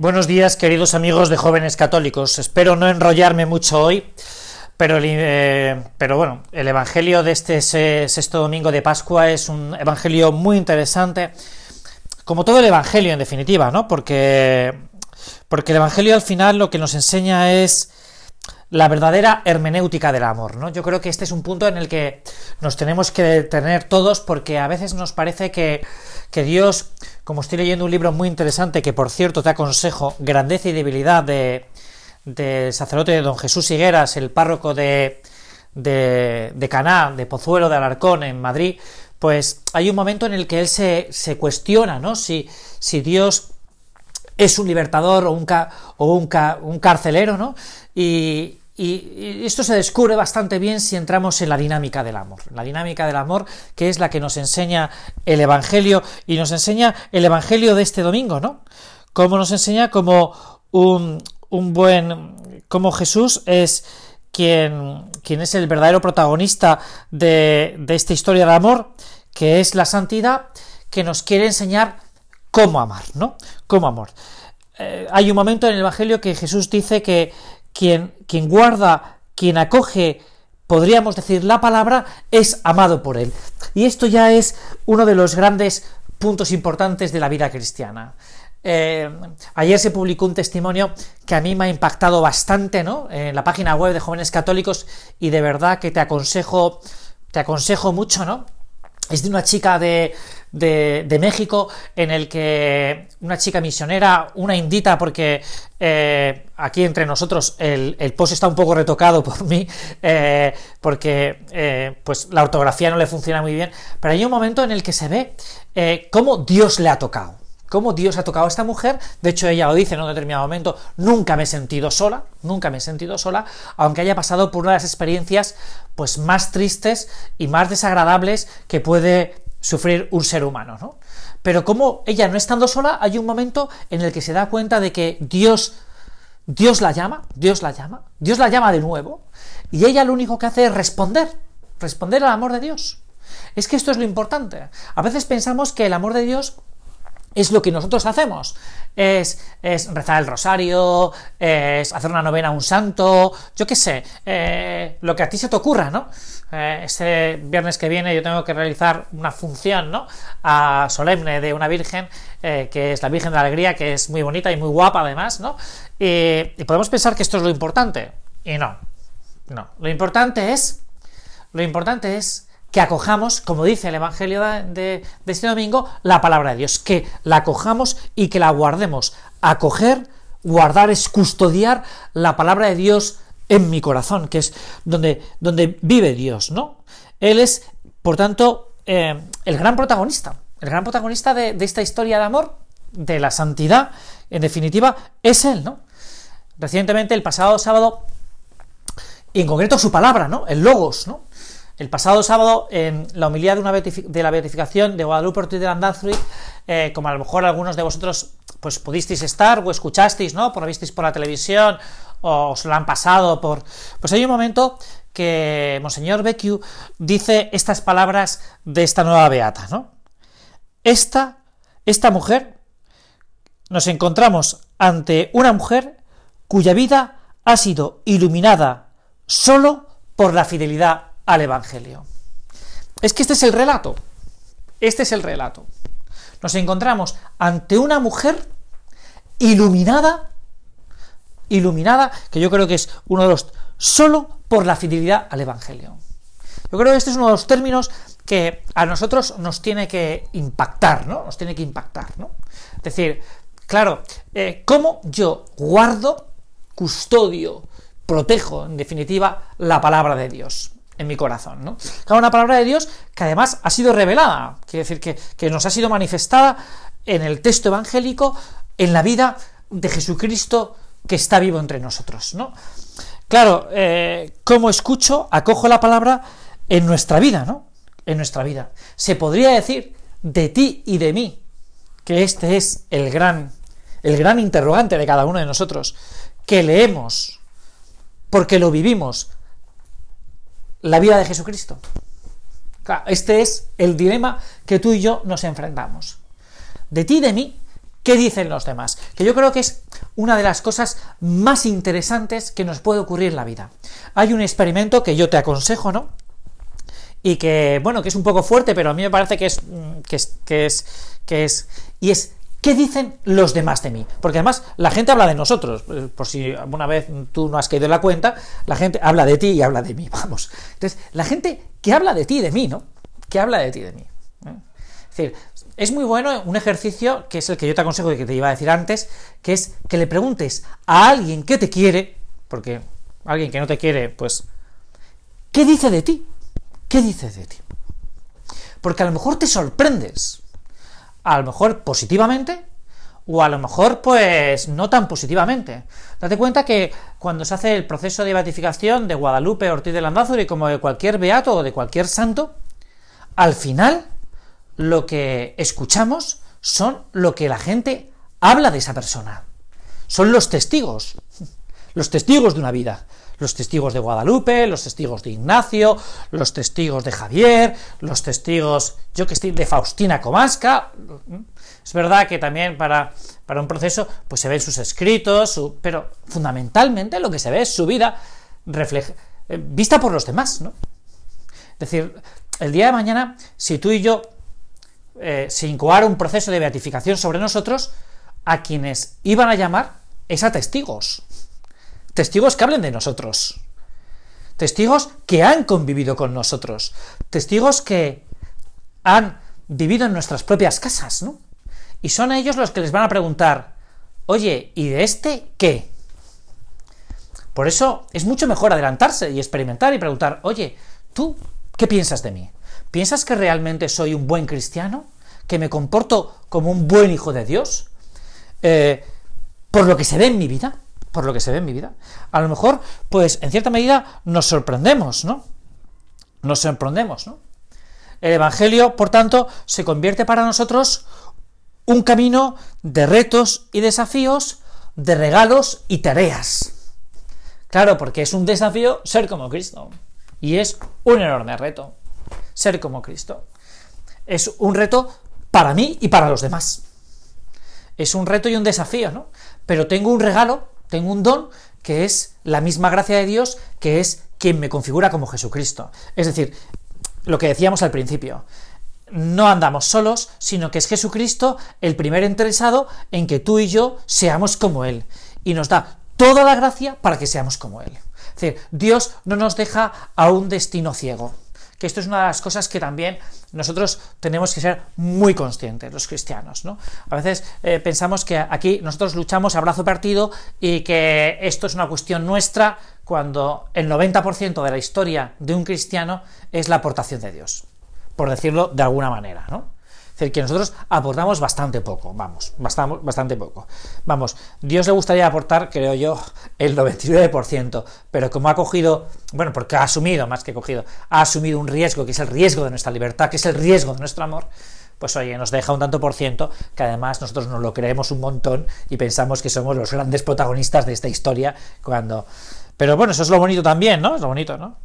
Buenos días, queridos amigos de jóvenes católicos. Espero no enrollarme mucho hoy, pero, eh, pero bueno, el Evangelio de este sexto domingo de Pascua es un Evangelio muy interesante, como todo el Evangelio en definitiva, ¿no? Porque, porque el Evangelio al final lo que nos enseña es la verdadera hermenéutica del amor, ¿no? Yo creo que este es un punto en el que nos tenemos que detener todos porque a veces nos parece que, que Dios, como estoy leyendo un libro muy interesante que por cierto te aconsejo, Grandeza y Debilidad de, del sacerdote de don Jesús Higueras, el párroco de, de, de Caná, de Pozuelo de Alarcón en Madrid, pues hay un momento en el que él se, se cuestiona, ¿no? Si, si Dios es un libertador o un, o un, un carcelero, ¿no? Y, y esto se descubre bastante bien si entramos en la dinámica del amor. La dinámica del amor, que es la que nos enseña el Evangelio, y nos enseña el Evangelio de este domingo, ¿no? Como nos enseña como un, un buen. como Jesús es quien, quien es el verdadero protagonista de, de esta historia de amor, que es la santidad, que nos quiere enseñar cómo amar, ¿no? Cómo amor. Eh, hay un momento en el Evangelio que Jesús dice que quien, guarda, quien acoge, podríamos decir, la palabra, es amado por él. Y esto ya es uno de los grandes puntos importantes de la vida cristiana. Eh, ayer se publicó un testimonio que a mí me ha impactado bastante, ¿no? En la página web de jóvenes católicos y de verdad que te aconsejo, te aconsejo mucho, ¿no? Es de una chica de, de, México en el que una chica misionera, una indita, porque eh, aquí entre nosotros el, el, post está un poco retocado por mí, eh, porque eh, pues la ortografía no le funciona muy bien, pero hay un momento en el que se ve cómo Dios le ha tocado cómo Dios ha tocado a esta mujer. De hecho, ella lo dice en un determinado momento, nunca me he sentido sola, nunca me he sentido sola, aunque haya pasado por una de las experiencias pues más tristes y más desagradables que puede sufrir un ser humano, ¿no? Pero como ella no estando sola, hay un momento en el que se da cuenta de que Dios Dios la llama, Dios la llama, Dios la llama de nuevo, y ella lo único que hace es responder, responder al amor de Dios. Es que esto es lo importante. A veces pensamos que el amor de Dios es lo que nosotros hacemos. Es, es, rezar el rosario, es hacer una novena a un santo, yo qué sé, eh, lo que a ti se te ocurra, ¿no? Eh, este viernes que viene yo tengo que realizar una función, ¿no? Solemne de una virgen, eh, que es la Virgen de la Alegría, que es muy bonita y muy guapa además, ¿no? Y podemos pensar que esto es lo importante. Y no, no. Lo importante es, lo importante es que acojamos, como dice el Evangelio de, este domingo, la palabra de Dios, que la acojamos y que la guardemos. Acoger, guardar es custodiar la palabra de Dios en mi corazón, que es donde, donde vive Dios, ¿no? Él es, por tanto, eh, el gran protagonista, el gran protagonista de, de esta historia de amor, de la santidad, en definitiva, es Él, ¿no? Recientemente, el pasado sábado, y en concreto su palabra, ¿no? El logos, ¿no? El pasado sábado, en la homilía de, de la beatificación de Guadalupe Ortiz de Landazuri, eh, como a lo mejor algunos de vosotros pues pudisteis estar o escuchasteis, ¿no? Por lo visteis por la televisión o os lo han pasado por... Pues hay un momento que Monseñor Becciu dice estas palabras de esta nueva beata, ¿no? Esta, esta mujer, nos encontramos ante una mujer cuya vida ha sido iluminada solo por la fidelidad al Evangelio. Es que este es el relato. Este es el relato. Nos encontramos ante una mujer iluminada, iluminada, que yo creo que es uno de los, solo por la fidelidad al Evangelio. Yo creo que este es uno de los términos que a nosotros nos tiene que impactar, ¿no? Nos tiene que impactar, ¿no? Es decir, claro, eh, ¿cómo yo guardo, custodio, protejo, en definitiva, la palabra de Dios? En mi corazón, ¿no? Una palabra de Dios que además ha sido revelada, quiere decir que, que nos ha sido manifestada en el texto evangélico, en la vida de Jesucristo que está vivo entre nosotros, ¿no? Claro, eh, ¿cómo escucho, acojo la palabra en nuestra vida, ¿no? En nuestra vida. Se podría decir de ti y de mí, que este es el gran, el gran interrogante de cada uno de nosotros, que leemos, porque lo vivimos, la vida de Jesucristo. Este es el dilema que tú y yo nos enfrentamos. De ti y de mí, ¿Qué dicen los demás? Que yo creo que es una de las cosas más interesantes que nos puede ocurrir la vida. Hay un experimento que yo te aconsejo, ¿no? Y que, bueno, que es un poco fuerte, pero a mí me parece que es, mm, que es, que es, que es, y es, ¿qué dicen los demás de mí? Porque además la gente habla de nosotros, eh, por si alguna vez tú no has caído en la cuenta, la gente habla de ti y habla de mí, vamos. Entonces, la gente que habla de ti y de mí, ¿no? Que habla de ti y de mí. ¿eh? Es decir, es muy bueno un ejercicio, que es el que yo te aconsejo y que te iba a decir antes, que es que le preguntes a alguien que te quiere, porque alguien que no te quiere, pues, ¿qué dice de ti? ¿Qué dice de ti? Porque a lo mejor te sorprendes, a lo mejor positivamente, o a lo mejor, pues, no tan positivamente. Date cuenta que cuando se hace el proceso de beatificación de Guadalupe Ortiz de Landázuri, como de cualquier beato o de cualquier santo, al final lo que escuchamos son lo que la gente habla de esa persona. Son los testigos, los testigos de una vida. Los testigos de Guadalupe, los testigos de Ignacio, los testigos de Javier, los testigos, yo que estoy, de Faustina Comasca. Es verdad que también para, para un proceso, pues se ven sus escritos, pero fundamentalmente lo que se ve es su vida refleja, eh, vista por los demás, ¿no? Es decir, el día de mañana, si tú y yo eh, se incoara un proceso de beatificación sobre nosotros, a quienes iban a llamar es a testigos. Testigos que hablen de nosotros. Testigos que han convivido con nosotros. Testigos que han vivido en nuestras propias casas, ¿no? Y son ellos los que les van a preguntar, oye, ¿y de este qué? Por eso es mucho mejor adelantarse y experimentar y preguntar, oye, ¿tú qué piensas de mí? ¿Piensas que realmente soy un buen cristiano? ¿Que me comporto como un buen hijo de Dios? Eh, por lo que se ve en mi vida, por lo que se ve en mi vida. A lo mejor, pues en cierta medida nos sorprendemos, ¿no? Nos sorprendemos, ¿no? El Evangelio, por tanto, se convierte para nosotros un camino de retos y desafíos, de regalos y tareas. Claro, porque es un desafío ser como Cristo. Y es un enorme reto ser como Cristo. Es un reto para mí y para los demás. Es un reto y un desafío, ¿no? Pero tengo un regalo, tengo un don, que es la misma gracia de Dios, que es quien me configura como Jesucristo. Es decir, lo que decíamos al principio, no andamos solos, sino que es Jesucristo el primer interesado en que tú y yo seamos como Él. Y nos da toda la gracia para que seamos como Él. Es decir, Dios no nos deja a un destino ciego que esto es una de las cosas que también nosotros tenemos que ser muy conscientes, los cristianos, ¿no? A veces eh, pensamos que aquí nosotros luchamos a brazo partido y que esto es una cuestión nuestra cuando el 90% de la historia de un cristiano es la aportación de Dios, por decirlo de alguna manera, ¿no? Decir, que nosotros aportamos bastante poco, vamos, bastante, bastante poco. Vamos, Dios le gustaría aportar, creo yo, el 99%, pero como ha cogido, bueno, porque ha asumido, más que cogido, ha asumido un riesgo, que es el riesgo de nuestra libertad, que es el riesgo de nuestro amor, pues oye, nos deja un tanto por ciento, que además nosotros nos lo creemos un montón y pensamos que somos los grandes protagonistas de esta historia, cuando... Pero bueno, eso es lo bonito también, ¿no? Es lo bonito, ¿no?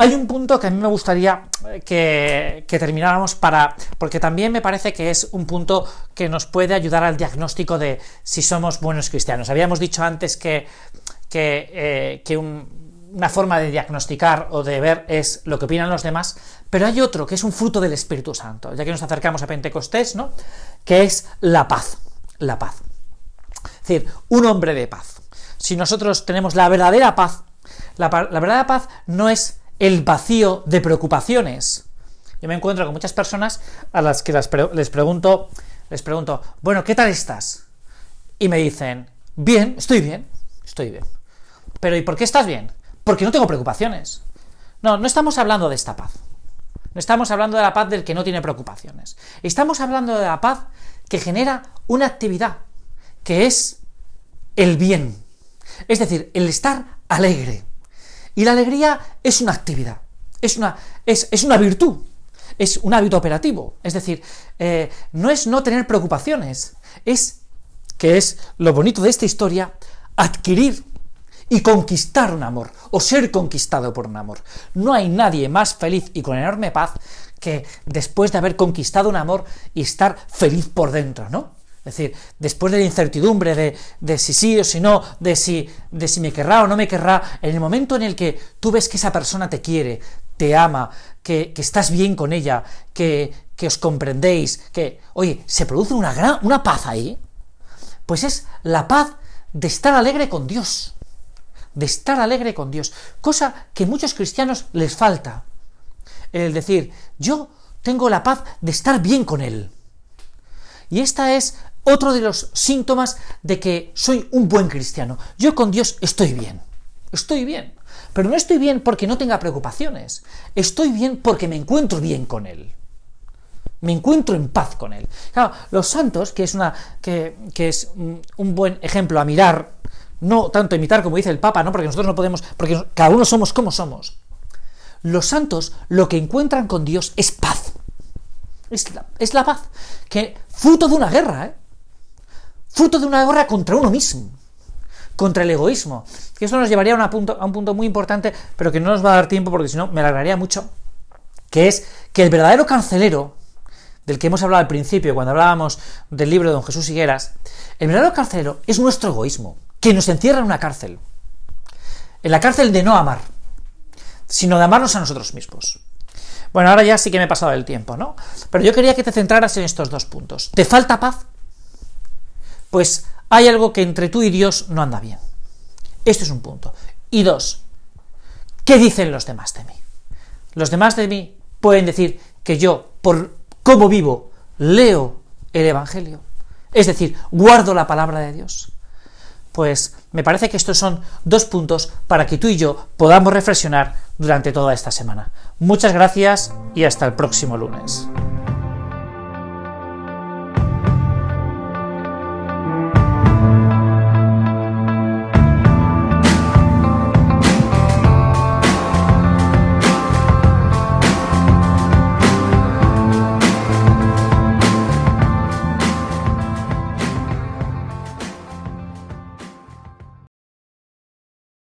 Hay un punto que a mí me gustaría eh, que, termináramos para, porque también me parece que es un punto que nos puede ayudar al diagnóstico de si somos buenos cristianos. Habíamos dicho antes que, que, eh, una forma de diagnosticar o de ver es lo que opinan los demás, pero hay otro que es un fruto del Espíritu Santo, ya que nos acercamos a Pentecostés, ¿no? Que es la paz, la paz. Es decir, un hombre de paz. Si nosotros tenemos la verdadera paz, la, la verdadera paz no es el vacío de preocupaciones. Yo me encuentro con muchas personas a las que les pregunto, les pregunto, bueno, ¿qué tal estás? Y me dicen, bien, estoy bien, estoy bien. Pero ¿y por qué estás bien? Porque no tengo preocupaciones. No, no estamos hablando de esta paz. No estamos hablando de la paz del que no tiene preocupaciones. Estamos hablando de la paz que genera una actividad, que es el bien. Es decir, el estar alegre. Y la alegría es una actividad, es una, es, una virtud, es un hábito operativo. Es decir, eh, no es no tener preocupaciones, es, que es lo bonito de esta historia, adquirir y conquistar un amor, o ser conquistado por un amor. No hay nadie más feliz y con enorme paz que después de haber conquistado un amor y estar feliz por dentro, ¿no? Es decir, después de la incertidumbre de, de, si sí o si no, de si, de si me querrá o no me querrá, en el momento en el que tú ves que esa persona te quiere, te ama, que, que estás bien con ella, que, que, os comprendéis, que, oye, se produce una gran, una paz ahí, pues es la paz de estar alegre con Dios, de estar alegre con Dios, cosa que muchos cristianos les falta. El decir, yo tengo la paz de estar bien con Él. Y esta es otro de los síntomas de que soy un buen cristiano. Yo con Dios estoy bien. Estoy bien. Pero no estoy bien porque no tenga preocupaciones. Estoy bien porque me encuentro bien con Él. Me encuentro en paz con Él. Claro, los santos, que es, una, que, que es un buen ejemplo a mirar, no tanto imitar como dice el Papa, ¿no? porque nosotros no podemos, porque cada uno somos como somos. Los santos lo que encuentran con Dios es paz. Es la, es la paz. Que fruto de una guerra, ¿eh? Fruto de una guerra contra uno mismo. Contra el egoísmo. Que eso nos llevaría a, punto, a un punto muy importante, pero que no nos va a dar tiempo porque si no me alargaría mucho. Que es que el verdadero cancelero, del que hemos hablado al principio, cuando hablábamos del libro de don Jesús Higueras, el verdadero carcelero es nuestro egoísmo, que nos encierra en una cárcel. En la cárcel de no amar, sino de amarnos a nosotros mismos. Bueno, ahora ya sí que me he pasado el tiempo, ¿no? Pero yo quería que te centraras en estos dos puntos. ¿Te falta paz? Pues hay algo que entre tú y Dios no anda bien. Este es un punto. Y dos, ¿qué dicen los demás de mí? Los demás de mí pueden decir que yo, por cómo vivo, leo el Evangelio. Es decir, guardo la palabra de Dios. Pues me parece que estos son dos puntos para que tú y yo podamos reflexionar durante toda esta semana. Muchas gracias y hasta el próximo lunes.